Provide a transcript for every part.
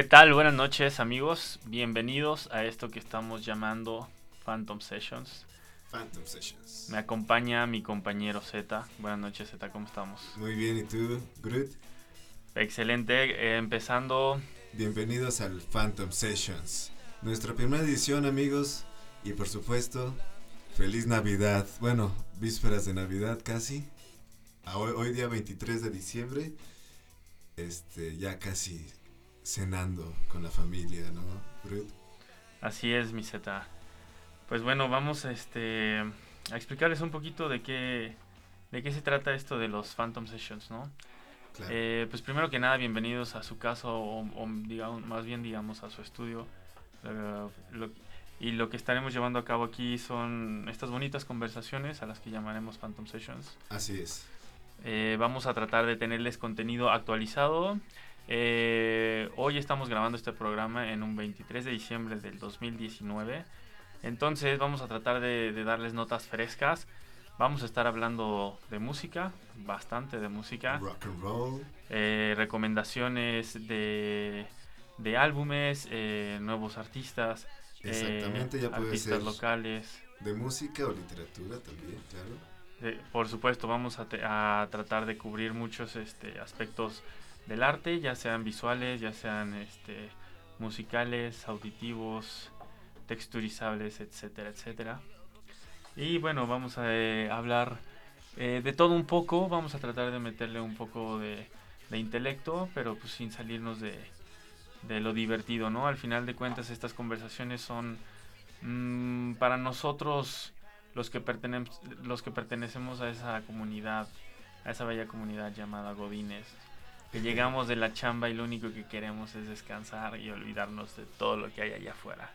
¿Qué tal? Buenas noches amigos, bienvenidos a esto que estamos llamando Phantom Sessions. Phantom Sessions. Me acompaña mi compañero Z. Buenas noches Z, ¿cómo estamos? Muy bien, ¿y tú, Groot? Excelente, eh, empezando... Bienvenidos al Phantom Sessions, nuestra primera edición amigos y por supuesto, feliz Navidad. Bueno, vísperas de Navidad casi. Hoy, hoy día 23 de diciembre, este, ya casi cenando con la familia, ¿no, Groot? Así es, mi Z. Pues bueno, vamos a, este, a explicarles un poquito de qué, de qué se trata esto de los Phantom Sessions, ¿no? Claro. Eh, pues primero que nada, bienvenidos a su casa o, o digamos, más bien digamos a su estudio. Lo- y lo que estaremos llevando a cabo aquí son estas bonitas conversaciones a las que llamaremos Phantom Sessions. Así es. Eh, vamos a tratar de tenerles contenido actualizado. Eh, hoy estamos grabando este programa en un 23 de diciembre del 2019. Entonces vamos a tratar de, de darles notas frescas. Vamos a estar hablando de música, bastante de música. Rock and roll. eh, recomendaciones de, de álbumes, eh, nuevos artistas. eh, Exactamente, ya puede artistas ser locales. de música o literatura también, claro. Eh, por supuesto, vamos a, a tratar de cubrir muchos este, aspectos del arte, ya sean visuales, ya sean este, musicales, auditivos, texturizables, etcétera, etcétera. Y bueno, vamos a eh, hablar eh, de todo un poco, vamos a tratar de meterle un poco de, intelecto, pero pues sin salirnos de, lo divertido, ¿no? Al final de cuentas estas conversaciones son mm, para nosotros los que, pertene- los que pertenecemos a esa comunidad, a esa bella comunidad llamada Godines, que llegamos de la chamba y lo único que queremos es descansar y olvidarnos de todo lo que hay allá afuera.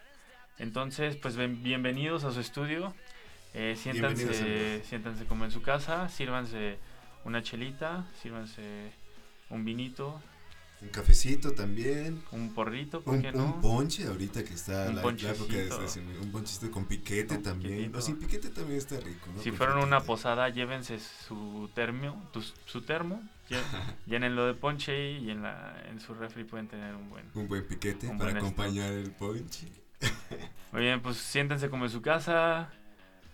Entonces, pues ben- bienvenidos a su estudio, eh, siéntanse, siéntanse como en su casa, sírvanse una chelita, sírvanse un vinito, Un cafecito también. un porrito, ¿por Un, qué un no? ponche ahorita que está Un la, la época de estacionamiento, un ponchecito con piquete Con también. piquetito. O sin piquete también está rico, ¿no? Si Con fueron una posada, llévense su termo, tu- su termo, llé- llénenlo de ponche y en, la, en su refri pueden tener un buen. Un buen piquete Un para buen acompañar el ponche. Muy bien, pues siéntense como en su casa,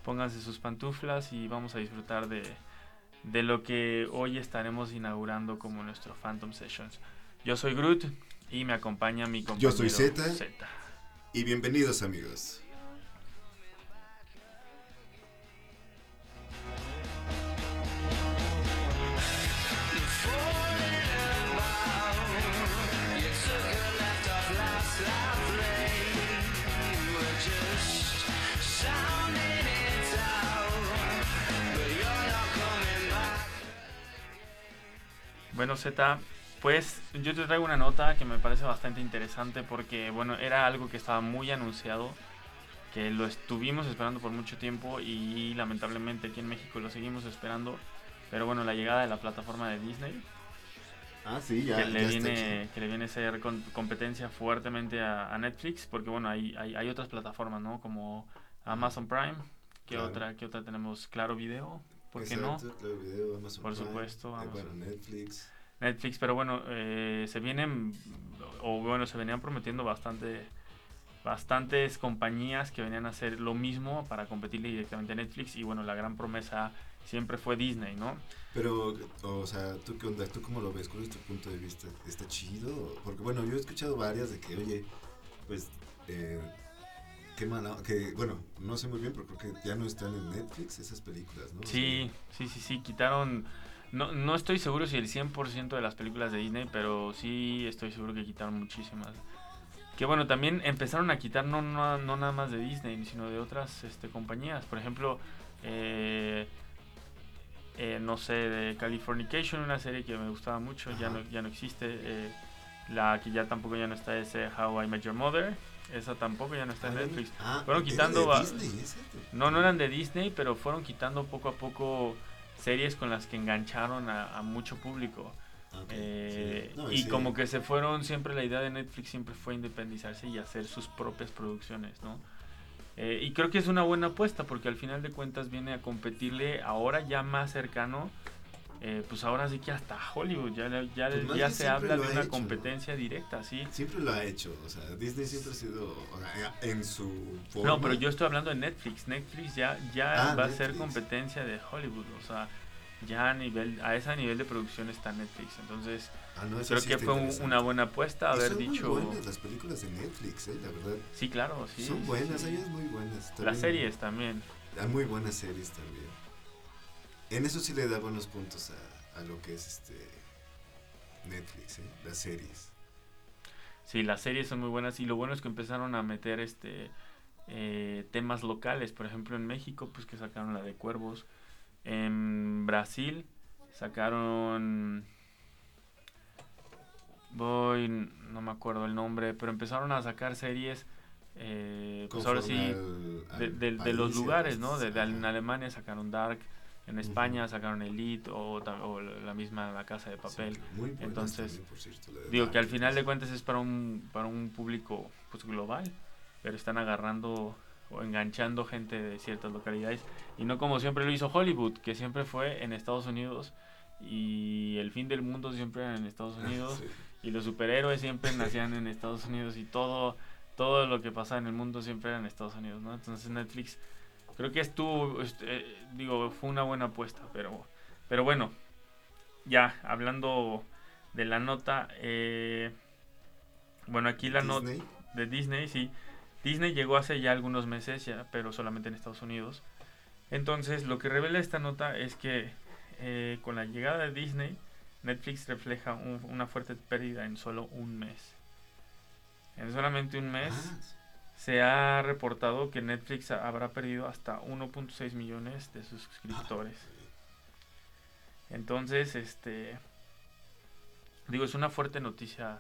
pónganse sus pantuflas y vamos a disfrutar de, de lo que hoy estaremos inaugurando como nuestro Phantom Sessions. Yo soy Groot y me acompaña mi compañero Yo soy Zeta. Zeta. Y bienvenidos amigos. Bueno, Z, pues yo te traigo una nota que me parece bastante interesante porque, bueno, era algo que estaba muy anunciado, que lo estuvimos esperando por mucho tiempo y lamentablemente aquí en México lo seguimos esperando. Pero bueno, la llegada de la plataforma de Disney, Ah, sí, que, le viene, que le viene a ser con- competencia fuertemente a, a Netflix, porque bueno, hay, hay, hay otras plataformas, ¿no? Como Amazon Prime, ¿qué, Claro. otra, ¿qué otra tenemos? Claro Video, ¿por qué no? Claro Video, Amazon Por Prime, supuesto, eh, Amazon. Netflix. Netflix, pero bueno, eh, se vienen, o bueno, se venían prometiendo bastante, bastantes compañías que venían a hacer lo mismo para competirle directamente a Netflix y bueno, la gran promesa siempre fue Disney, ¿no? Pero, o sea, ¿tú qué onda? ¿Tú cómo lo ves? ¿Cuál es tu punto de vista? ¿Está chido? Porque, bueno, yo he escuchado varias de que, oye, pues, eh, qué mala... Que, bueno, no sé muy bien, pero creo que ya no están en Netflix esas películas, ¿no? O Sí, sí, sí, sí, quitaron, no, no estoy seguro si el 100% de las películas de Disney, pero sí estoy seguro que quitaron muchísimas. Que bueno, también empezaron a quitar no, no, no nada más de Disney, sino de otras este, compañías. Por ejemplo, eh, eh, no sé, de Californication, una serie que me gustaba mucho, ya no, ya no existe. eh, la que ya tampoco ya no está es How I Met Your Mother. Esa tampoco ya no está en Netflix. ah, Fueron quitando de Disney, tú. No, no eran de Disney, pero fueron quitando poco a poco series con las que engancharon a, a mucho público. Eh, sí. No, y sí. como que se fueron, siempre la idea de Netflix siempre fue independizarse y hacer sus propias producciones, ¿no? Eh, y creo que es una buena apuesta porque al final de cuentas viene a competirle ahora ya más cercano eh, pues ahora sí que hasta Hollywood ya, ya, Pues ya se habla de una hecho, competencia directa, sí. Siempre lo ha hecho, o sea, Disney siempre ha sido o sea, en su forma. No, pero yo estoy hablando de Netflix. Netflix ya, ya Ah, va a ser competencia de Hollywood. O sea, ya a nivel, a ese nivel de producción está Netflix. Entonces, Ah, no, creo sí que fue una buena apuesta haber son dicho. muy buenas las películas de Netflix, eh, la verdad. Sí, claro, sí. son buenas, sí. muy buenas. Las series también. Hay muy buenas series también. En eso sí le da buenos puntos a, a lo que es este Netflix, ¿eh? las series. Sí, las series son muy buenas y lo bueno es que empezaron a meter este eh, temas locales. Por ejemplo, en México, pues que sacaron la de Cuervos. En Brasil sacaron... Voy, no me acuerdo el nombre, pero empezaron a sacar series, eh, pues ahora sí, al- de, al de- los lugares, ¿no? De, de- en. Alemania sacaron Dark, en España sacaron Elite o, o la misma La Casa de Papel. Sí, muy Entonces, también, por cierto, Digo que al final de cuentas es para un, para un público pues global, pero están agarrando o enganchando gente de ciertas localidades y no como siempre lo hizo Hollywood, que siempre fue en Estados Unidos y el fin del mundo siempre era en Estados Unidos Sí. y los superhéroes siempre nacían en Estados Unidos y todo todo lo que pasaba en el mundo siempre era en Estados Unidos, ¿no? Entonces Netflix creo que estuvo este, eh, digo, fue una buena apuesta, pero pero bueno, ya hablando de la nota eh, bueno, aquí la nota de Disney, sí. Disney llegó hace ya algunos meses, ya, pero solamente en Estados Unidos. Entonces, lo que revela esta nota es que eh, con la llegada de Disney, Netflix refleja un- una fuerte pérdida en solo un mes. En solamente un mes ah, se ha reportado que Netflix ha- habrá perdido hasta 1.6 millones de suscriptores. Entonces, este digo, es una fuerte noticia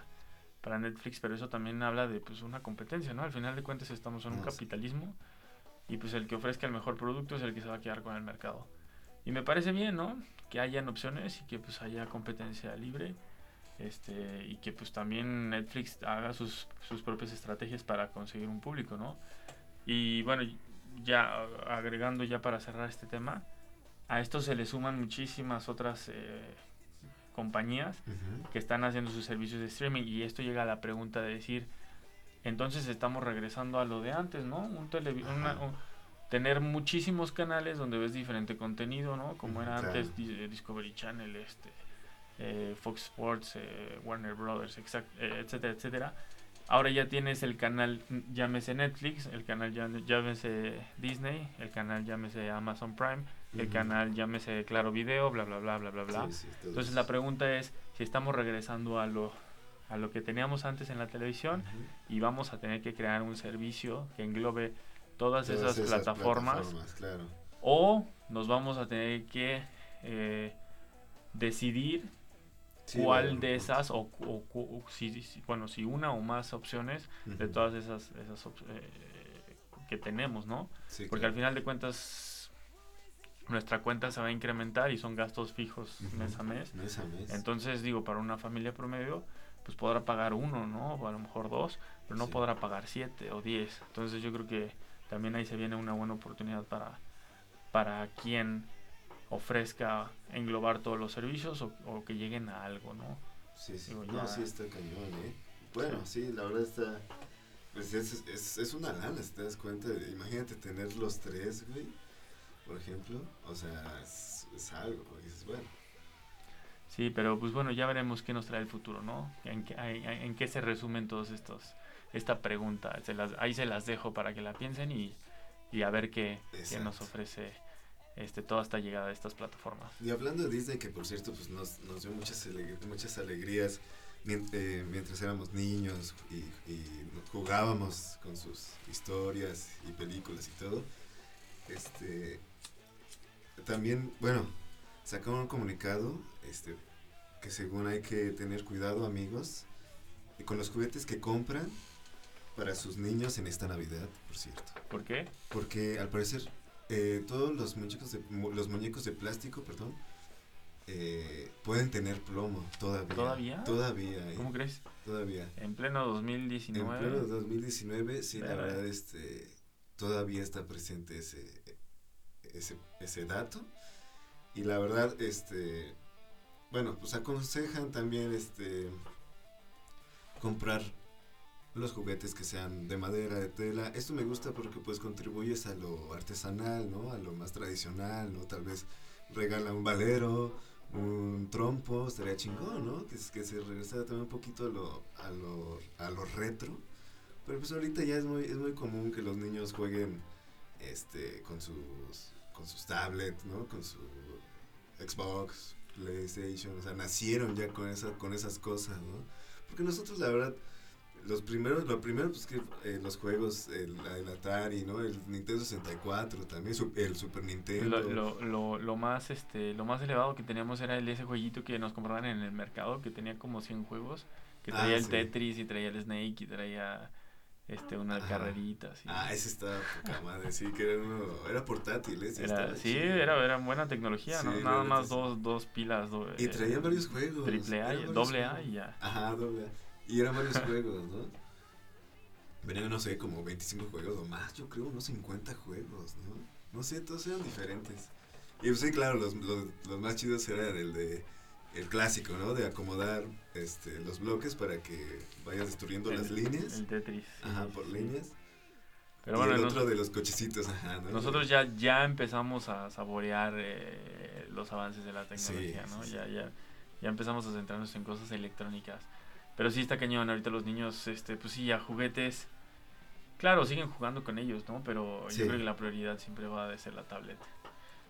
para Netflix, pero eso también habla de pues una competencia, ¿no? Al final de cuentas estamos en un capitalismo y pues el que ofrezca el mejor producto es el que se va a quedar con el mercado. Y me parece bien, ¿no? Que hayan opciones y que pues haya competencia libre. Este, y que pues también Netflix haga sus, sus propias estrategias para conseguir un público, ¿no? Y bueno, ya agregando ya para cerrar este tema, a esto se le suman muchísimas otras eh, compañías que están haciendo sus servicios de streaming y esto llega a la pregunta de decir entonces estamos regresando a lo de antes no un una- un- tener muchísimos canales donde ves diferente contenido no como era claro. antes Di- Discovery Channel este eh, Fox Sports eh, Warner Brothers exact- eh, etcétera etcétera ahora ya tienes el canal llámese Netflix el canal llámese Disney el canal llámese Amazon Prime el Ujú. canal llámese Claro Video bla bla bla bla bla bla Sí, sí, todo entonces la pregunta es si estamos regresando a lo, a lo que teníamos antes en la televisión y vamos a tener que crear un servicio que englobe todas, Todas esas, plataformas, plataformas, claro. o nos vamos a tener que eh, decidir Sí, cuál de esas o, o cu- si, si- bueno si una o más opciones de todas esas, esas op- eh, que tenemos no Sí, porque claro. al final de cuentas nuestra cuenta se va a incrementar y son gastos fijos mes a mes Mes a mes. entonces, digo, para una familia promedio, pues podrá pagar uno, ¿no? O a lo mejor dos, pero no Sí. podrá pagar siete o diez. Entonces yo creo que también ahí se viene una buena oportunidad para, para quien ofrezca englobar todos los servicios o, o que lleguen a algo, ¿no? Sí, sí. Digo, no, ya- sí está cañón, ¿eh? Bueno, sí, la verdad está... Pues es, es, es una lana, si te das cuenta. Imagínate tener los tres, güey, por ejemplo. O sea, es, es algo, güey. Dices, bueno, Sí, pero pues bueno, ya veremos qué nos trae el futuro, ¿no? En qué, en, en qué se resumen todos estos, esta pregunta. Se las, ahí se las dejo para que la piensen y, y a ver qué, qué nos ofrece este, toda esta llegada de estas plataformas. Y hablando de Disney, que por cierto, pues nos, nos dio muchas, alegr- muchas alegrías eh, mientras éramos niños y, y jugábamos con sus historias y películas y todo. Este, también, bueno, sacaron un comunicado este, que según hay que tener cuidado, amigos, y con los juguetes que compran para sus niños en esta Navidad, por cierto. ¿Por qué? Porque al parecer eh, todos los muñecos de los muñecos de plástico, perdón, eh, pueden tener plomo todavía. ¿Todavía? Todavía, eh, ¿Cómo crees? todavía. En pleno En 2019. pleno 2019, sí, la verdad, este, todavía está presente ese, ese, ese dato. Y la verdad, este, bueno, pues aconsejan también este comprar los juguetes que sean de madera, de tela. Esto me gusta porque pues contribuyes a lo artesanal, ¿no? A lo más tradicional, ¿no? Tal vez regala un valero, un trompo, estaría chingón, ¿no? Que, que se regresara también un poquito a lo, a lo, a lo retro. Pero pues ahorita ya es muy, es muy común que los niños jueguen este, con sus, con sus tablets, ¿no? Con su Xbox, PlayStation, o sea, nacieron ya con, esa, con esas cosas, ¿no? Porque nosotros, la verdad, los primeros, lo primero, pues que eh, los juegos, el, el, Atari, ¿no? El Nintendo 64 también, el Super Nintendo. Lo, lo, lo, más, este, lo más elevado que teníamos era el, ese jueguito que nos compraban en el mercado, que tenía como 100 juegos, que traía ah, el Tetris y traía el Snake y traía este una carrerita Ah, ese estaba poca madre, sí, que era, uno, era portátil, ese era, Sí, era, era buena tecnología, ¿no? Nada más dos, dos pilas. y traía eh, varios juegos. Triple A, doble A y ya. Ajá, doble A. Y eran varios juegos, ¿no? Venían, no sé, como 25 juegos o más, yo creo, unos 50 juegos, ¿no? No sé, todos eran diferentes. Y pues sí, claro, los, los, los más chidos eran el de el clásico, ¿no? De acomodar este, los bloques para que vayas destruyendo las líneas. El Tetris. Ajá, por líneas. Pero bueno, el otro de los cochecitos, ajá. ¿no? Nosotros ya, ya empezamos a saborear eh, los avances de la tecnología, ¿no? ya, ya, ya empezamos a centrarnos en cosas electrónicas. Pero sí está cañón, ahorita los niños, este, pues sí, ya juguetes. Claro, siguen jugando con ellos, ¿no? Pero yo creo que la prioridad siempre va a ser la tablet.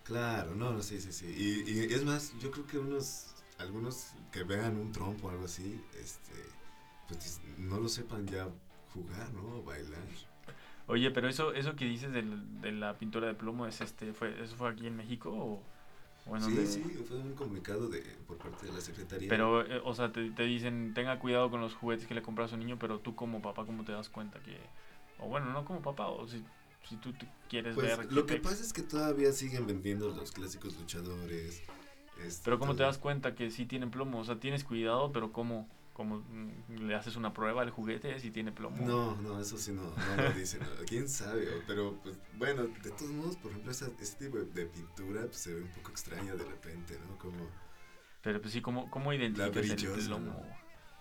Claro, no, sí, sí, sí. Y, y es más, yo creo que unos algunos que vean un trompo o algo así, este, pues no lo sepan ya jugar, ¿no? Bailar. Oye, pero eso, eso que dices del, de la pintura de plomo, es este, fue, ¿eso fue aquí en México o, bueno, sí, sí, fue un comunicado de, por parte de la Secretaría. Pero, eh, o sea, te, te, dicen, tenga cuidado con los juguetes que le compras a su niño, pero tú como papá, ¿cómo te das cuenta que, o bueno, no como papá, o si, si tú quieres pues, ver... Lo que pasa es que todavía siguen vendiendo los clásicos luchadores, este, pero ¿cómo te das cuenta que sí tienen plomo? O sea, tienes cuidado, pero ¿cómo, cómo mm, le haces una prueba al juguete si tiene plomo? No, no, eso sí no, no lo dicen. ¿Quién sabe? Pero, pues, bueno, de todos modos, por ejemplo, ese, tipo de pintura pues, se ve un poco extraña de repente, ¿no? Como... Pero, pues sí, ¿cómo, cómo identificas el plomo?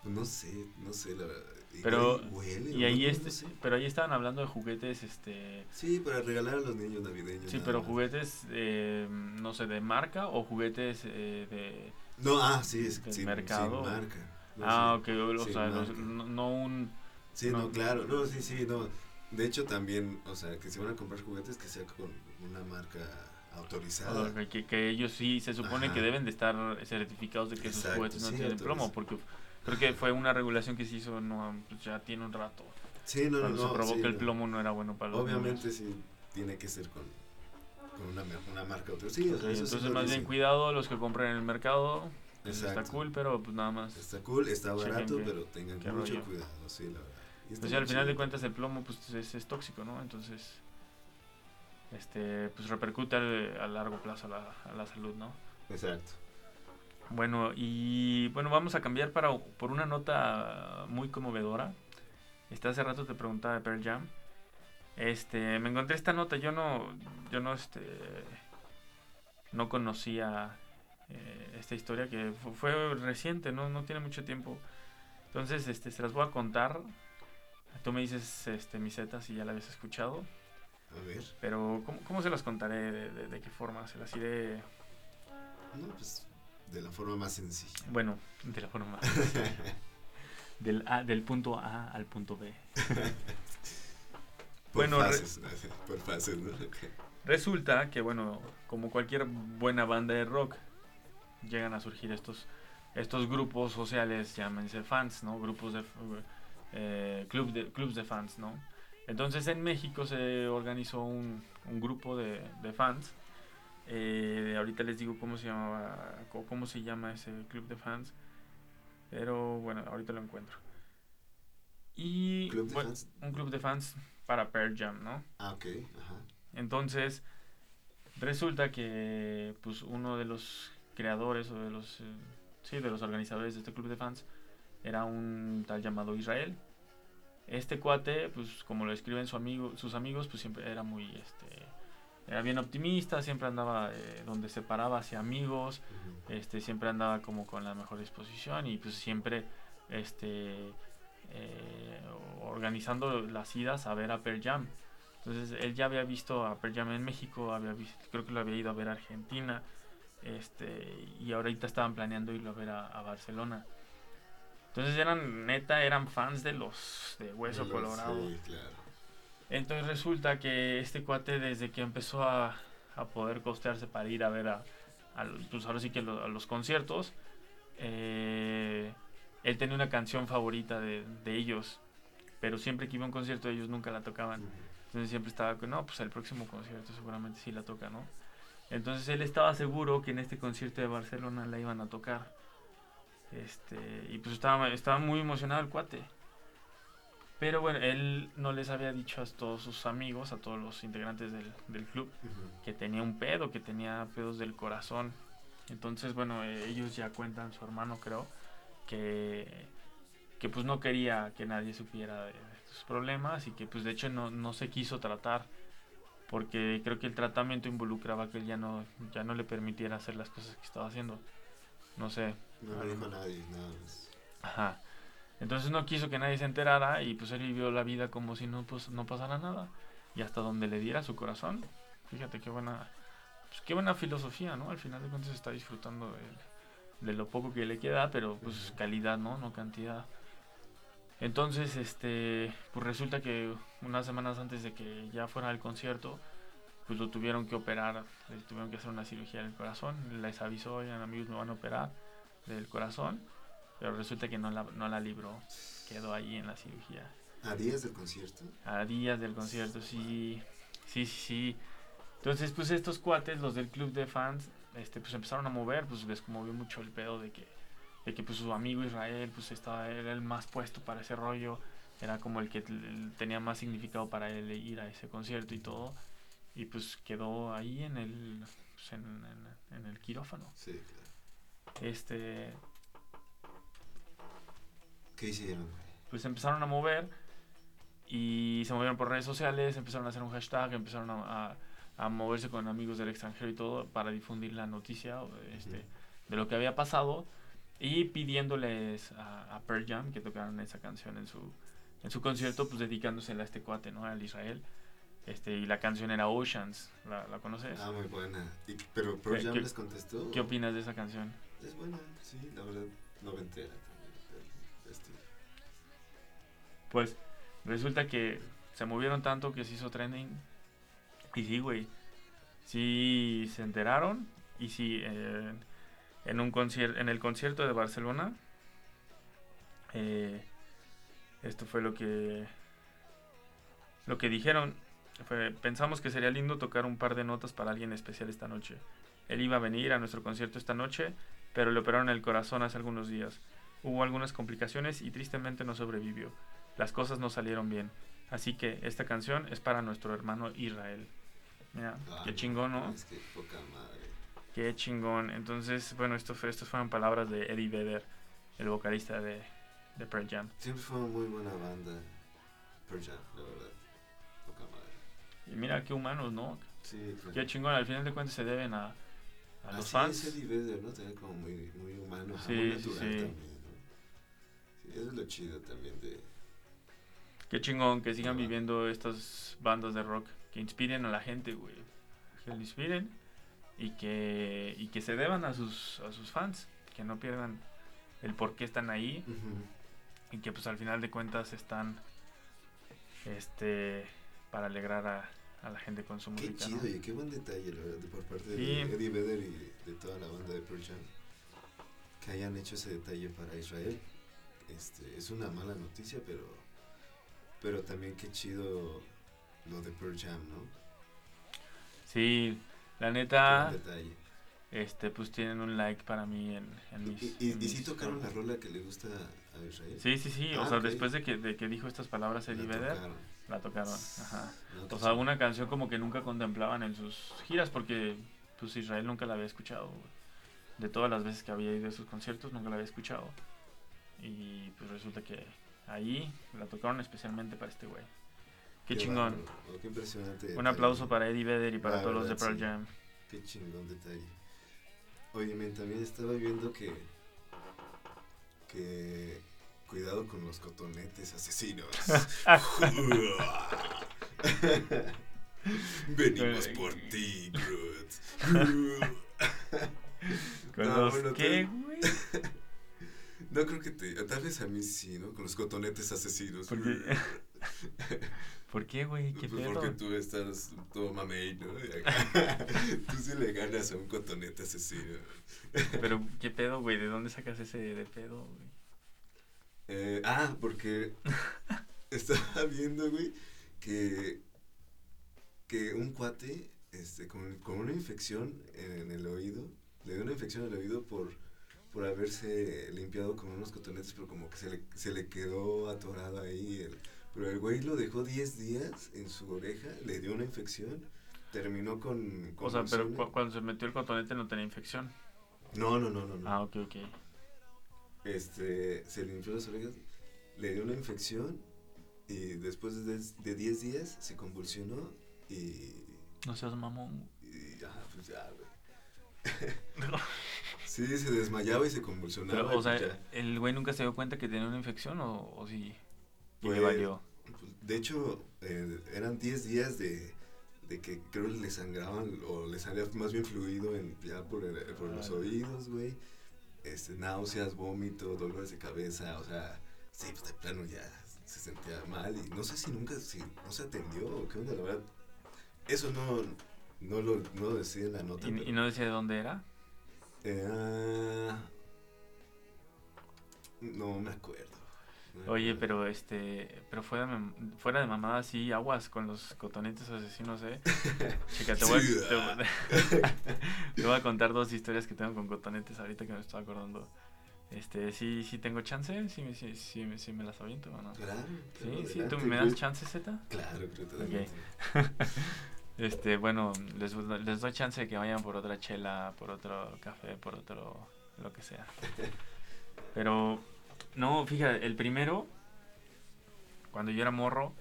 Pues, no sé, no sé, la verdad. Pero, y ahí este, pero ahí estaban hablando de juguetes, este... Sí, para regalar a los niños navideños. Sí, pero juguetes, eh, no sé, de marca o juguetes eh, de... No, ah, sí, es de mercado. marca. Ah, ok, o sea, no, un... Sí, no, claro, no, sí, sí, no. De hecho, también, o sea, que si van a comprar juguetes, que sea con una marca autorizada. que, que, ellos sí se supone que deben de estar certificados de que esos juguetes no tienen plomo, porque Creo que fue una regulación que se hizo no pues ya tiene un rato. Sí, no, Cuando no, se probó que el plomo no era bueno para los Obviamente sí, tiene que ser con, con una, una, marca otra. Sí, entonces más bien cuidado los que compran en el mercado. Está cool, pero pues nada más. Está cool, está barato, pero tengan mucho cuidado, sí, la verdad. Pues al final de cuentas el plomo pues es, es, tóxico, ¿no? Entonces este pues repercute a largo plazo a la, a la salud, ¿no? Exacto. Bueno, y bueno, vamos a cambiar para, por una nota muy conmovedora. Este, hace rato te preguntaba de Pearl Jam. Este, me encontré esta nota, yo no, yo no, este, no conocía eh, esta historia que fue, reciente, no, no tiene mucho tiempo. Entonces, este, se las voy a contar. Tú me dices, este, misetas si ya la habías escuchado. A ver. Pero, ¿cómo, cómo se las contaré? ¿De, de qué forma? ¿Se las iré...? No, pues de la forma más sencilla. Bueno, de la forma más sencilla. del, a, del punto A al punto B. por bueno, fases, por fases, ¿no? Resulta que, bueno, como cualquier buena banda de rock, llegan a surgir estos, estos grupos sociales, llámense fans, ¿no? Grupos de, eh, club de clubs de fans, ¿no? Entonces en México se organizó un, un grupo de, de fans eh, ahorita les digo cómo se llamaba, cómo se llama ese club de fans. Pero bueno, ahorita lo encuentro. Y un club de fans para Pearl Jam, ¿no? Ah, ok, ajá. Entonces, resulta que pues uno de los creadores o de los eh, sí, de los organizadores de este club de fans era un tal llamado Israel. Este cuate, pues como lo escriben su amigo, sus amigos, pues siempre era muy este era bien optimista, siempre andaba eh, donde se paraba hacia amigos, este, siempre andaba como con la mejor disposición y pues siempre este, eh, organizando las idas a ver a Pearl Jam. Entonces él ya había visto a Pearl Jam en México, había visto, creo que lo había ido a ver a Argentina, este, y ahorita estaban planeando irlo a ver a, Barcelona. Entonces eran, neta, eran fans de los de Hueso Colorado. Entonces resulta que este cuate desde que empezó a, poder costearse para ir a ver a, pues ahora sí que a los conciertos, eh, él tenía una canción favorita de, ellos, pero siempre que iba a un concierto ellos nunca la tocaban. Entonces siempre estaba con, no, pues el próximo concierto seguramente sí la toca, ¿no? Entonces él estaba seguro que en este concierto de Barcelona la iban a tocar. Este, y pues estaba, estaba muy emocionado el cuate. Pero bueno, él no les había dicho a todos sus amigos, a todos los integrantes del, club, que tenía un pedo, que tenía pedos del corazón. Entonces, bueno, eh, ellos ya cuentan, su hermano creo, que, pues no quería que nadie supiera de, sus problemas y que pues de hecho no, no se quiso tratar porque creo que el tratamiento involucraba que él ya no, ya no le permitiera hacer las cosas que estaba haciendo. No sé. No le dijo a nadie, nada más. Ajá. Entonces no quiso que nadie se enterara y pues él vivió la vida como si no, pues, no pasara nada. Y hasta donde le diera su corazón. Fíjate qué buena, pues, qué buena filosofía, ¿no? Al final de cuentas está disfrutando de, de lo poco que le queda, pero pues calidad, ¿no? No cantidad. Entonces, este, pues resulta que unas semanas antes de que ya fuera al concierto, pues lo tuvieron que operar, le tuvieron que hacer una cirugía del corazón, les avisó, oigan amigos, me van a operar del corazón, pero resulta que no la, no la libró, quedó ahí en la cirugía. ¿A días del concierto? A días del concierto, sí, sí, sí, sí. Entonces, pues estos cuates, los del club de fans, este, pues empezaron a mover, pues les conmovió mucho el pedo de que, de que pues su amigo Israel, pues estaba, era el más puesto para ese rollo, era como el que tenía más significado para él ir a ese concierto y todo, y pues quedó ahí en el, pues, en, el quirófano. Sí, claro. Este... ¿Qué hicieron? Pues empezaron a mover y se movieron por redes sociales, empezaron a hacer un hashtag, empezaron a a moverse con amigos del extranjero y todo para difundir la noticia este, de lo que había pasado y pidiéndoles a, a Pearl Jam que tocaran esa canción en su en su concierto pues dedicándosela a este cuate no al Israel este y la canción era Oceans la, la conoces ah muy buena pero Pearl Jam les contestó qué opinas de esa canción es buena sí la verdad noventera también este. pues resulta que se movieron tanto que se hizo trending y sí, güey. Sí se enteraron. Y sí, en, un concierto, en el concierto de Barcelona, eh, esto fue lo que lo que dijeron. Fue, pensamos que sería lindo tocar un par de notas para alguien especial esta noche. Él iba a venir a nuestro concierto esta noche, pero le operaron el corazón hace algunos días. Hubo algunas complicaciones y tristemente no sobrevivió. Las cosas no salieron bien. Así que esta canción es para nuestro hermano Israel. Mira, qué chingón, ¿no? Es que poca madre. Qué chingón. Entonces, bueno, esto fue, estas fueron palabras de Eddie Vedder, el vocalista de, de Pearl Jam. Siempre fue una muy buena banda, Pearl Jam, la verdad. Y mira qué humanos, ¿no? Sí, Qué chingón, al final de cuentas se deben a, a los Así fans. Es ¿no? También como muy, muy humano, sí, muy natural sí. también, ¿no? Sí, eso es lo chido también de... Qué chingón que sigan viviendo estas bandas de rock que inspiren a la gente, güey. Que le inspiren y que, y que se deban a sus, a sus fans, que no pierdan el por qué están ahí y que pues al final de cuentas están este para alegrar a, a la gente con su música. Qué chido y qué buen detalle la verdad, por parte de Eddie Vedder y de toda la banda de Pearl Jam que hayan hecho ese detalle para Israel. Este, es una mala noticia, pero pero también qué chido lo de Pearl Jam, ¿no? Sí, la neta. Este, pues tienen un like para mí en, en mis. ¿Y, y, sí tocaron la rola que le gusta a Israel? Sí, sí, sí. o ah, sea, después de que, de que dijo estas palabras Eddie Vedder, la tocaron. Ajá. o sea, una canción como que nunca contemplaban en sus giras porque pues Israel nunca la había escuchado. De todas las veces que había ido a sus conciertos, nunca la había escuchado. Y pues resulta que ahí la tocaron especialmente para este güey. Qué, chingón. qué impresionante. Un detalle. aplauso para Eddie Vedder y para La todos los de Pearl sí. Jam. Qué chingón detalle. Oye, men, también estaba viendo que. Que. Cuidado con los cotonetes asesinos. Venimos por ti, Groot. ¿Con No, los bueno, qué, güey? No creo que te. Tal vez a mí sí, ¿no? Con los cotonetes asesinos. ¿Por qué? ¿Por qué, güey? ¿Qué Pues pedo? porque tú estás todo mamey, ¿no? Tú sí le ganas a un cotonete asesino. Pero, ¿qué pedo, güey? ¿De dónde sacas ese de pedo, güey? Eh, ah, porque estaba viendo, güey, que, que un cuate este, con, con una infección en el oído, le dio una infección en el oído por, por haberse limpiado con unos cotonetes, pero como que se le, se le quedó atorado ahí. El, pero el güey lo dejó 10 días en su oreja, le dio una infección, terminó con... O sea, pero cu- cuando se metió el cotonete no tenía infección. No, no, no, no. no. Ah, ok, ok. Este, se limpió las orejas, le dio una infección y después de, de 10 días se convulsionó y, No seas mamón. y ah, pues ya, güey. Sí, se desmayaba y se convulsionaba. Pero, o sea, pues ya. ¿el güey nunca se dio cuenta que tenía una infección o, o sí? Y le Pues, valió. Pues, De hecho, eh, eran 10 días de, de que creo le sangraban o le salía más bien fluido en, ya por, el- por los oídos, güey. Este, náuseas, vómito, dolores de cabeza, o sea, sí, pues de plano ya se sentía mal y no sé si nunca, si no se atendió o qué onda, la verdad. Eso no, no lo, no lo decía en la nota. ¿Y, pero, y no decía de dónde era? no me acuerdo. Oye, pero este, pero fuera fuera de mamada, sí, aguas con los cotonetes asesinos, eh. Chica, te voy, a, te, voy- te voy a contar dos historias que tengo con cotonetes ahorita que me estoy acordando. Este, sí, sí tengo chance, sí, sí, sí, me- sí me las aviento, ¿o no? Claro, Sí, sí, ¿tú me das chance, Z? Claro, creo que Ok. Este, bueno, les, les doy chance de que vayan por otra chela, por otro café, por otro, lo que sea. Pero, no, fíjate, el primero, cuando yo era morro,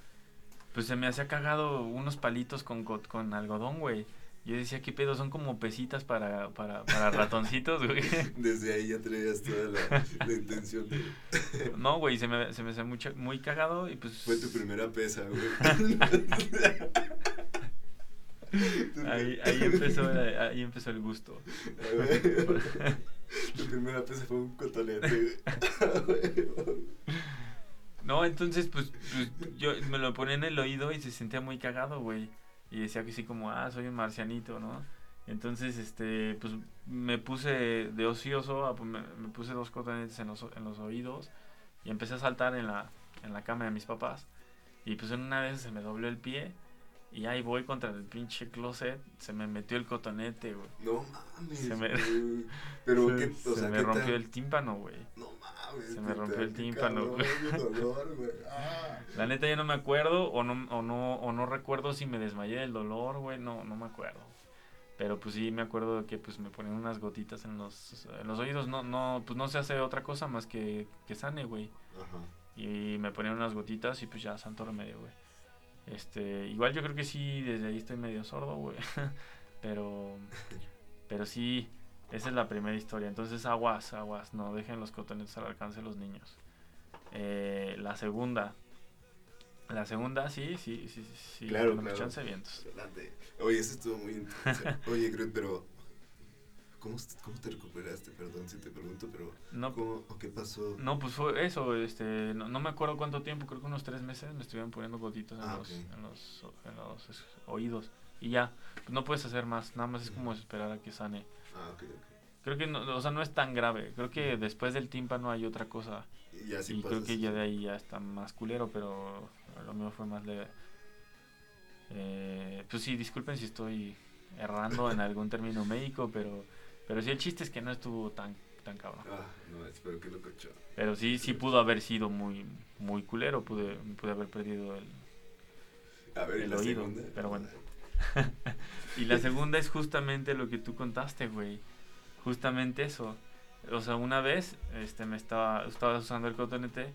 pues se me hacía cagado unos palitos con, co- con algodón, güey. Yo decía, ¿qué pedo? Son como pesitas para, para, para ratoncitos, güey. Desde ahí ya traías toda la, la intención de... No, güey, se me, se me hacía mucho, muy cagado y pues... Fue tu primera pesa, güey. Ahí, ahí, empezó, ahí empezó el gusto. Tu primera pesa fue un cotonete. No, entonces, pues, pues, yo me lo ponía en el oído y se sentía muy cagado, güey. Y decía que sí, como, ah, soy un marcianito, ¿no? Entonces, este, pues, me puse de ocioso, a- me, me puse dos cotonetes en los, en los oídos y empecé a saltar en la, en la cama de mis papás. Y pues en una vez se me dobló el pie y ahí voy contra el pinche closet, se me metió el cotonete, güey. No mames, Se me- güey. Pero, se, ¿qué? O se sea, me ¿qué rompió el tímpano, güey. No mames. se me rompió el tímpano, güey. qué dolor, güey. Ah. La neta ya no me acuerdo o no, o no, o no recuerdo si me desmayé del dolor, güey, no, no me acuerdo. Pero pues sí me acuerdo de que pues me ponían unas gotitas en los, en los oídos, no, no, pues no se hace otra cosa más que, que sane, güey. Ajá. Y me ponían unas gotitas y pues ya, santo remedio, güey. Este, igual yo creo que sí, desde ahí estoy medio sordo, güey. pero, pero sí, esa es la primera historia. Entonces aguas, aguas, no dejen los cotonetes al alcance de los niños. Eh, la segunda. La segunda, sí, sí, sí, sí. sí, Claro, claro. chance, vientos. Adelante. Oye, eso estuvo muy interesante. Oye, Groot, pero... ¿cómo, ¿Cómo te recuperaste? Perdón si te pregunto, pero... No, ¿Cómo, o qué pasó? no, pues fue eso, este, no, no me acuerdo cuánto tiempo, creo que unos tres meses me estuvieron poniendo gotitas en, Ah, los, ok. en, los, en los oídos. Y ya, pues no puedes hacer más, nada más es como esperar a que sane. Ah, ok, ok. Creo que, no, o sea, no es tan grave, creo que después del tímpano hay otra cosa. Y y creo que ya de ahí ya está más culero, pero lo mío fue más leve. Eh, pues sí, disculpen si estoy errando en algún término médico, pero, pero sí el chiste es que no estuvo tan, tan cabrón. Ah, no, espero que lo cochó. Pero sí, sí pudo haber sido muy, muy culero, pude, pude haber perdido el... A ver, ¿y El la oído, segunda? pero bueno. Y la segunda es justamente lo que tú contaste, güey. Justamente eso. O sea, una vez este, me estaba, estaba usando el cotonete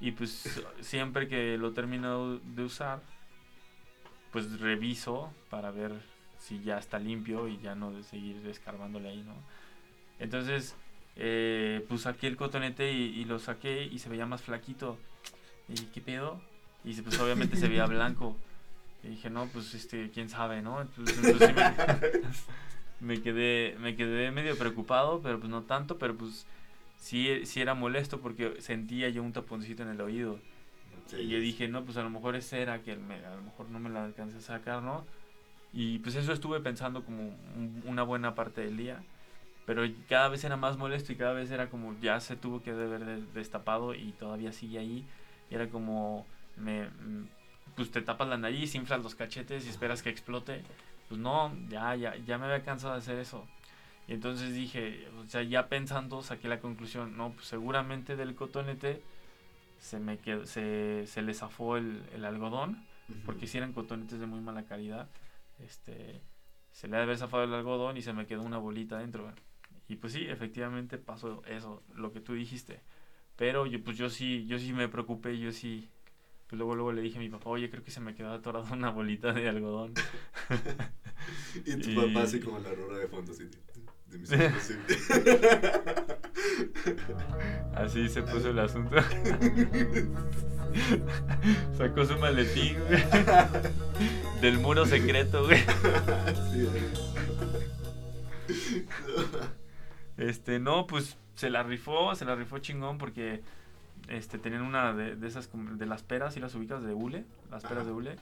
y pues siempre que lo termino de usar, pues reviso para ver si ya está limpio y ya no de seguir escarbándole ahí, ¿no? Entonces, eh, pues saqué el cotonete y, lo saqué y se veía más flaquito. Y ¿qué pedo? Y pues obviamente se veía blanco. Y dije, no, pues este, quién sabe, ¿no? Entonces, me, quedé, me quedé medio preocupado, pero pues no tanto, pero pues sí, sí era molesto porque sentía yo un taponcito en el oído. y yo dije, no, pues a lo mejor es cera que me, a lo mejor no me la alcancé a sacar, ¿no? Y pues eso estuve pensando como una buena parte del día. Pero cada vez era más molesto y cada vez era como ya se tuvo que haber destapado y todavía sigue ahí. Y era como, me, pues te tapas la nariz, inflas los cachetes y esperas que explote. Pues no, ya, ya, ya me había cansado de hacer eso. Y entonces dije, o sea, ya pensando, saqué la conclusión, no, pues seguramente del cotonete se me quedó, se, se le zafó el, el algodón, porque si eran cotonetes de muy mala calidad, este, se le ha de haber zafado el algodón y se me quedó una bolita dentro. Y pues sí, efectivamente pasó eso, lo que tú dijiste. Pero yo, pues yo sí, yo sí me preocupé, yo sí, pues luego, luego le dije a mi papá, oye, creo que se me quedó atorada una bolita de algodón. y tu papá así como la rora de fondo, así de mis Así se puso el asunto. Sacó su maletín, güey. Del muro secreto, güey. Este, no, pues se la rifó, se la rifó chingón porque este, tenían una de, esas, de las peras y las ubicas de hule, las peras de hule,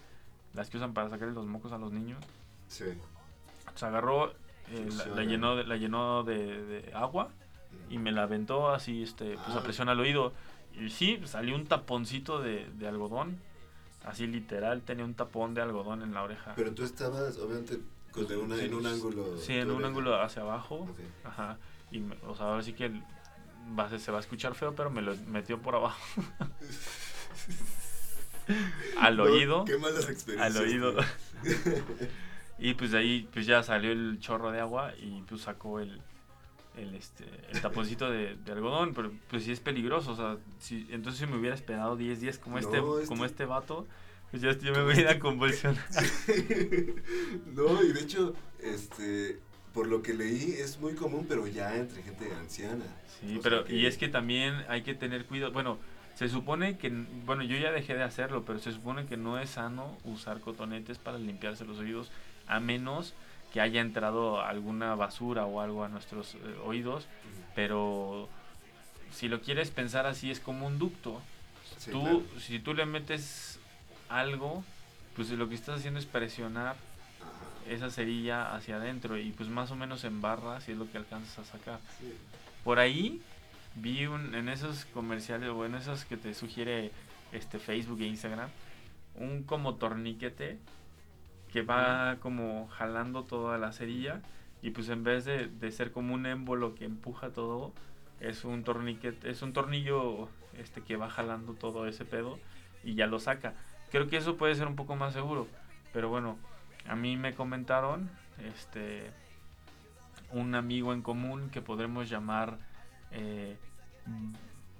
las que usan para sacarle los mocos a los niños. Sí. Se agarró, eh, la, llenó, la llenó de, agua y me la aventó así, este, pues a ah. presión al oído. Y sí, salió un taponcito de, algodón, así literal, tenía un tapón de algodón en la oreja. Pero tú estabas, obviamente, en un ángulo. Sí, en un ángulo hacia abajo. Ajá. Y, o sea, ahora sí que va, se va a escuchar feo, pero me lo metió por abajo. al oído. Qué malas experiencias. Al oído. y pues de ahí pues ya salió el chorro de agua y pues sacó el, el, este, el taponcito de, algodón, pero pues sí es peligroso, o sea, si, entonces si me hubiera esperado 10 días como, este, como este vato, pues ya yo me voy a ir a convulsionar. no, y de hecho, este, por lo que leí, es muy común, pero ya entre gente anciana. Sí, pero y es que también hay que tener cuidado. Bueno, se supone que, bueno, yo ya dejé de hacerlo, pero se supone que no es sano usar cotonetes para limpiarse los oídos, a menos que haya entrado alguna basura o algo a nuestros eh, oídos, pero si lo quieres pensar así es como un ducto. tú, si tú le metes algo, pues lo que estás haciendo es presionar esa cerilla hacia adentro y pues más o menos en barra si es lo que alcanzas a sacar. Por ahí vi un, en esos comerciales o en esos que te sugiere este Facebook e Instagram un como torniquete que va como jalando toda la cerilla y pues en vez de, de, ser como un émbolo que empuja todo es un torniquete es un tornillo este que va jalando todo ese pedo y ya lo saca. Creo que eso puede ser un poco más seguro pero bueno a mí me comentaron, este, un amigo en común que podremos llamar eh,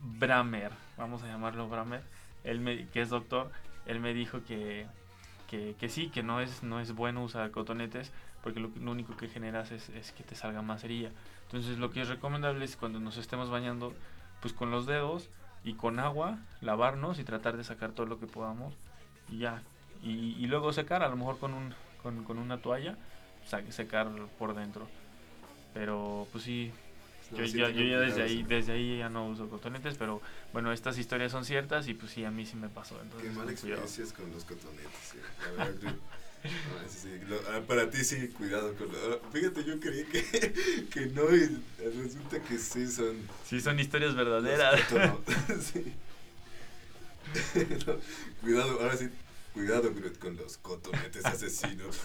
Bramer, vamos a llamarlo Bramer, él me, que es doctor, él me dijo que, que, sí, que no es, no es bueno usar cotonetes porque lo, único que generas es, es, que te salga más herida. Entonces lo que es recomendable es cuando nos estemos bañando, pues con los dedos y con agua, lavarnos y tratar de sacar todo lo que podamos y ya. Y, y luego secar, a lo mejor con un, con, con una toalla, secar por dentro. Pero pues sí, yo, ya, yo ya desde ahí, desde ahí ya no uso cotonetes, pero bueno, estas historias son ciertas y pues sí, a mí sí me pasó. Entonces, Qué mala experiencias con los cotonetes. Ah, para ti sí, cuidado con lo, Fíjate, yo creí que, que no y resulta que sí son... Sí, son historias verdaderas. sí. cuidado, ahora sí, Cuidado con los cotonetes asesinos.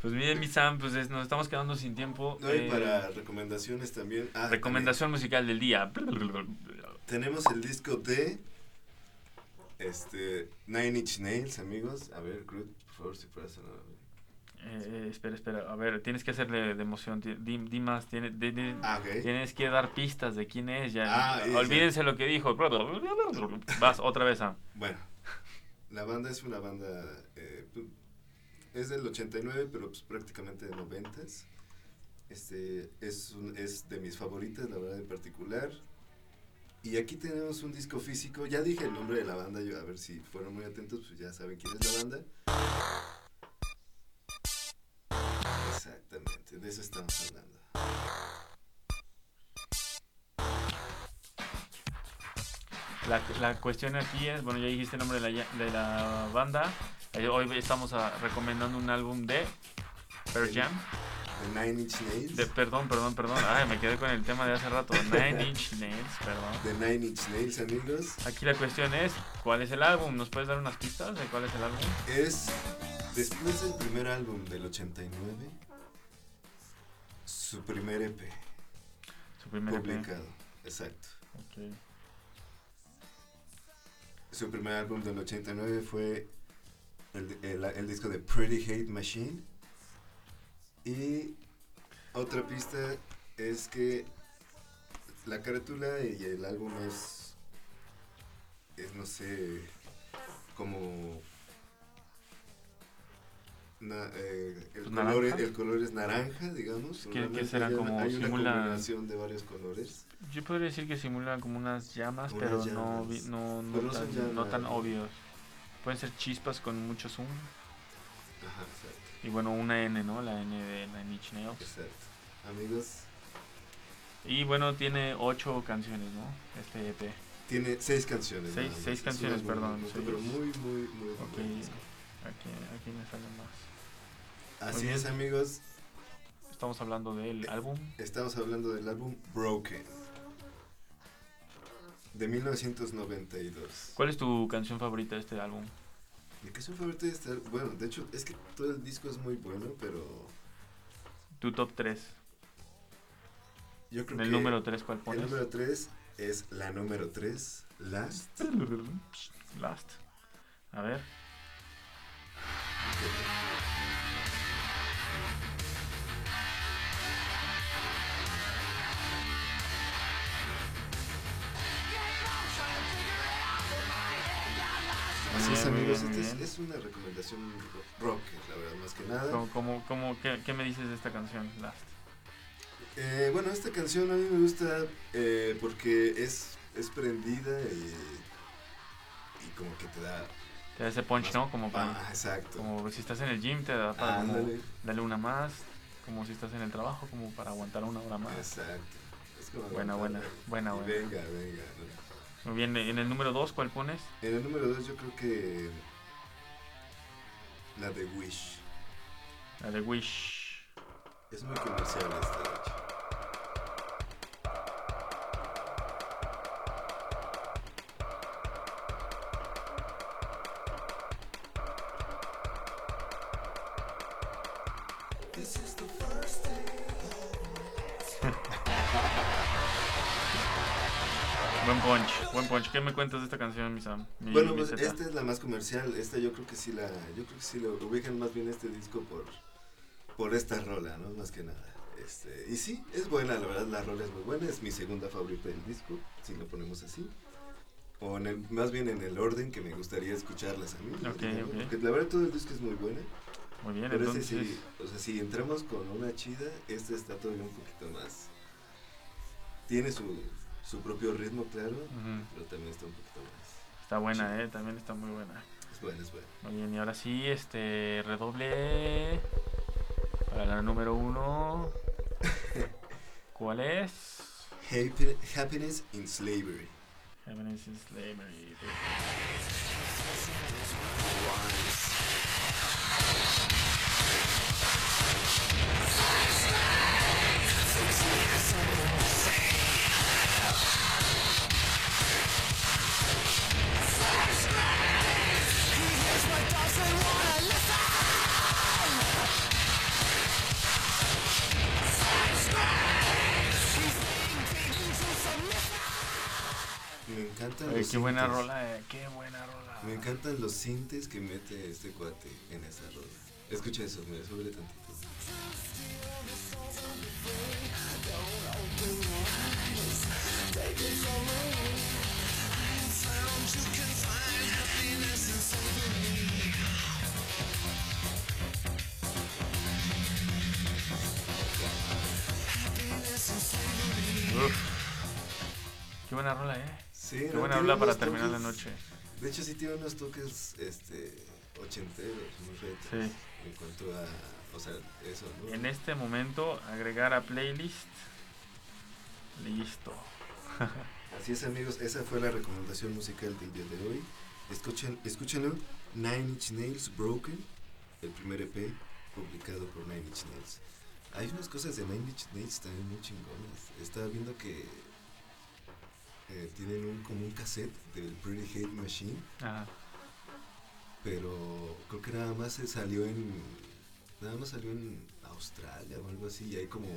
Pues miren, mi Sam, pues nos estamos quedando sin tiempo. No, y para recomendaciones también. Ah, recomendación musical del día. Tenemos el disco de este Nine Inch Nails, amigos. A ver, Groot, por favor, si fueras a Eh, espera, espera. A ver, tienes que hacerle de emoción. Di, di más. Tiene, di- di- Ah. Tienes que dar pistas de quién es. Ya. Ah, Olvídense lo que dijo. Vas otra vez, Sam. Bueno, la banda es una banda, eh, es del 89, pero pues prácticamente de 90. Este, es, es de mis favoritas, la verdad, en particular. Y aquí tenemos un disco físico. Ya dije el nombre de la banda, yo a ver si fueron muy atentos, pues ya saben quién es la banda. Exactamente, de eso estamos hablando. La, la cuestión aquí es, bueno, ya dijiste el nombre de la, de la banda. Eh, hoy estamos ah, recomendando un álbum de Pearl. Jam. The Nine Inch Nails. De, perdón, perdón, perdón. Ay, me quedé con el tema de hace rato. Nine Inch Nails, perdón. The Nine Inch Nails, amigos. Aquí la cuestión es, ¿cuál es el álbum? ¿Nos puedes dar unas pistas de cuál es el álbum? Es después del primer álbum del 89, su primer EP Su primer EP. publicado. Exacto. Ok. Su primer álbum del 89 fue el, el- el disco de Pretty Hate Machine. Y otra pista es que la carátula y el álbum es, es no sé, como... na- eh, el, color, el color es naranja, digamos. ¿Qué- qué Normalmente será? Como hay una simula- combinación de varios colores. Yo podría decir que simulan como unas llamas, Unas pero no, llamas. no, no, tan obvios. Pueden ser chispas con mucho zoom. Ajá, exacto. Y bueno, una N, ¿no? La N de Nine Inch Nails. Exacto. Amigos, Y bueno, tiene ocho canciones, ¿no? Este EP. tiene seis canciones. Seis- seis Es canciones, perdón. Pero muy, muy, muy Ok. buen disco. Aquí, aquí me sale más. Así es, amigos. Estamos hablando del álbum. Estamos hablando del álbum Broken. De 1992. ¿Cuál es tu canción favorita de este álbum? Mi canción favorita de este álbum- Bueno, de hecho, es que todo el disco es muy bueno, pero Tu top 3. yo creo En el que. número 3, ¿cuál El pones? número 3 es la número 3, Last. Last. A ver. Muy amigos. bien, esta es, es una recomendación rock, la verdad, más que nada. ¿Cómo, cómo, cómo- qué, qué me dices de esta canción, Last? Eh, bueno, esta canción a mí me gusta eh, porque es, es prendida y, y como que te da... Te da ese punch, ¿no? Como, para, Ah, exacto. como si estás en el gym, te da para como Ándale. darle una más. Como si estás en el trabajo, como para aguantar una hora más. Exacto. Es como Buena, buena, buena, buena. Venga, venga. ¿no? Muy bien, en el número 2, ¿cuál pones? En el número 2 yo creo que la de Wish. La de Wish. Es muy comercial esta, de hecho. Buen punch. ¿Qué me cuentas de esta canción, mi Sam? Mi- Bueno, mi pues Zeta? esta es la más comercial. Esta yo creo que sí la, yo creo que sí lo ubican más bien este disco por, por esta rola, ¿no? Más que nada. Este, y sí, es buena, la verdad la rola es muy buena. Es mi segunda favorita del disco, si lo ponemos así. O en el, más bien en el orden que me gustaría escucharlas a mí. ¿no? Ok, Digamos, ok. Porque la verdad todo el disco es muy bueno. Muy bien, Pero entonces. este sí, o sea, si entramos con una chida, este está todavía un poquito más. Tiene su, su propio ritmo, claro, pero también está un poquito más. Está buena, eh. También está muy buena. Es bueno, es bueno. Muy bien, y ahora sí, este. Redoble. Para la número 1. ¿Cuál es? Happy- Happiness in Slavery. Happiness in Slavery. Me encantan Oye, los qué buena rola, eh. Qué buena rola. Me encantan los sintes que mete este cuate en esa rola. Escucha eso, me sube tantito. Qué buena rola, ¿eh? Sí, Qué ¿no? buena rola para terminar la noche. De hecho, sí tiene unos toques este, ochenteros, muy retros. Sí. En cuanto a. O sea, eso, ¿no? En este momento, agregar a playlist. Listo. Así es, amigos, esa fue la recomendación musical del día de hoy. Escuchen, escúchenlo: Nine Inch Nails Broken, el primer EP publicado por Nine Inch Nails. Hay unas cosas de Nine Inch Nails también muy chingonas. Estaba viendo que eh, tienen un, como un cassette del Pretty Hate Machine, Ajá. pero creo que nada más se salió en. Nada más salió en Australia o algo así, y hay como.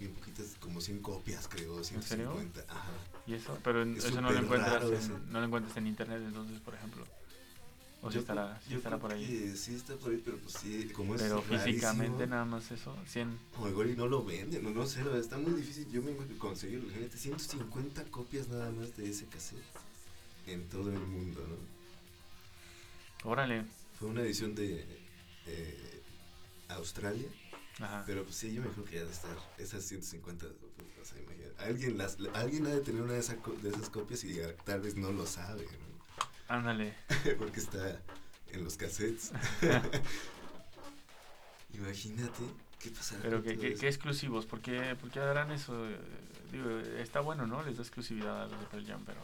Bien poquitas, como 100 copias, creo, serio? 150. Ajá. ¿Y eso? Pero en- Es eso no lo encuentras en, no lo encuentras en internet entonces, por ejemplo. O si estará, creo- sí yo estará creo por ahí. que sí está por ahí, pero pues sí, como es Pero físicamente nada más eso, 100. O igual y no lo venden, no, no sé, está muy difícil. Yo me imagino conseguirlo. Imagínate, 150 copias nada más de ese cassette en todo el mundo, ¿no? Órale. Fue una edición de eh, Australia, Ajá. pero pues sí, yo me imagino que ya de estar esas 150. O sea, imagina, alguien, las, alguien ha de tener una de, esa de esas copias y tal vez no lo sabe, ¿no? Ándale. porque está en los cassettes. Imagínate qué pasará. Pero qué, qué, exclusivos, ¿por qué, por qué harán eso? Digo, está bueno, ¿no? Les da exclusividad a los de Pearl Jam, pero...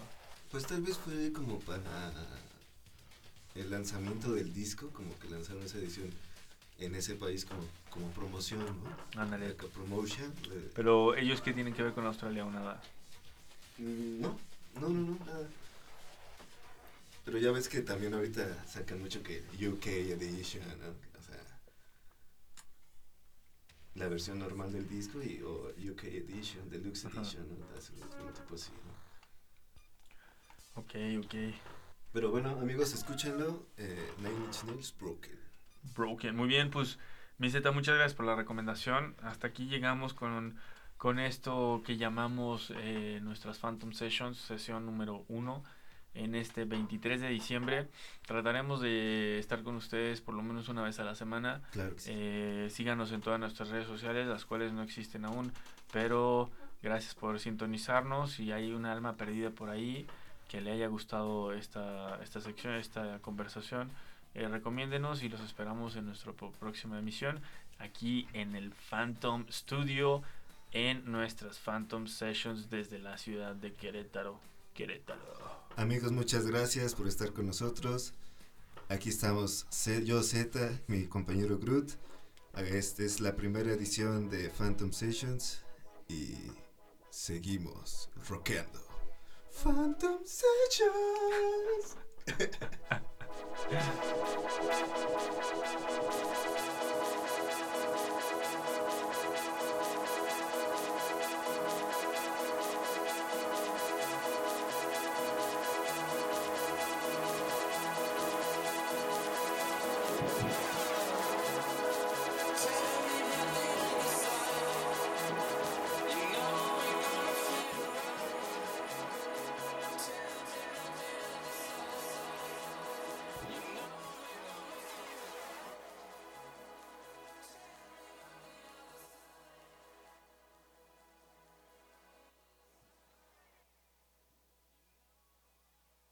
Pues tal vez fue como para el lanzamiento del disco, como que lanzaron esa edición en ese país como, como promoción, ¿no? Ándale. Promotion. eh, Pero ellos qué tienen que ver con Australia o nada. mm, no, no, no, no, nada. Pero ya ves que también ahorita sacan mucho que UK Edition, ¿no? O sea, la versión normal del disco y o UK Edition, Deluxe Ajá. Edition, ¿no? Así, un tipo así, ¿no? Ok, ok. Pero bueno, amigos, escúchenlo. Eh, Nine Inch Nails Broken. Broken. Muy bien, pues, Miseta, muchas gracias por la recomendación. Hasta aquí llegamos con, con esto que llamamos eh, nuestras Phantom Sessions, sesión número uno. En este 23 de diciembre trataremos de estar con ustedes por lo menos una vez a la semana. Claro sí. Eh, síganos en todas nuestras redes sociales, las cuales no existen aún, pero gracias por sintonizarnos. Si hay un alma perdida por ahí que le haya gustado esta, esta sección, esta conversación, eh, recomiéndenos y los esperamos en nuestra próxima emisión aquí en el Phantom Studio en nuestras Phantom Sessions desde la ciudad de Querétaro. Querétaro. Amigos, muchas gracias por estar con nosotros. Aquí estamos yo, Z, mi compañero Groot. Esta es la primera edición de Phantom Sessions y seguimos rockeando. Phantom Sessions.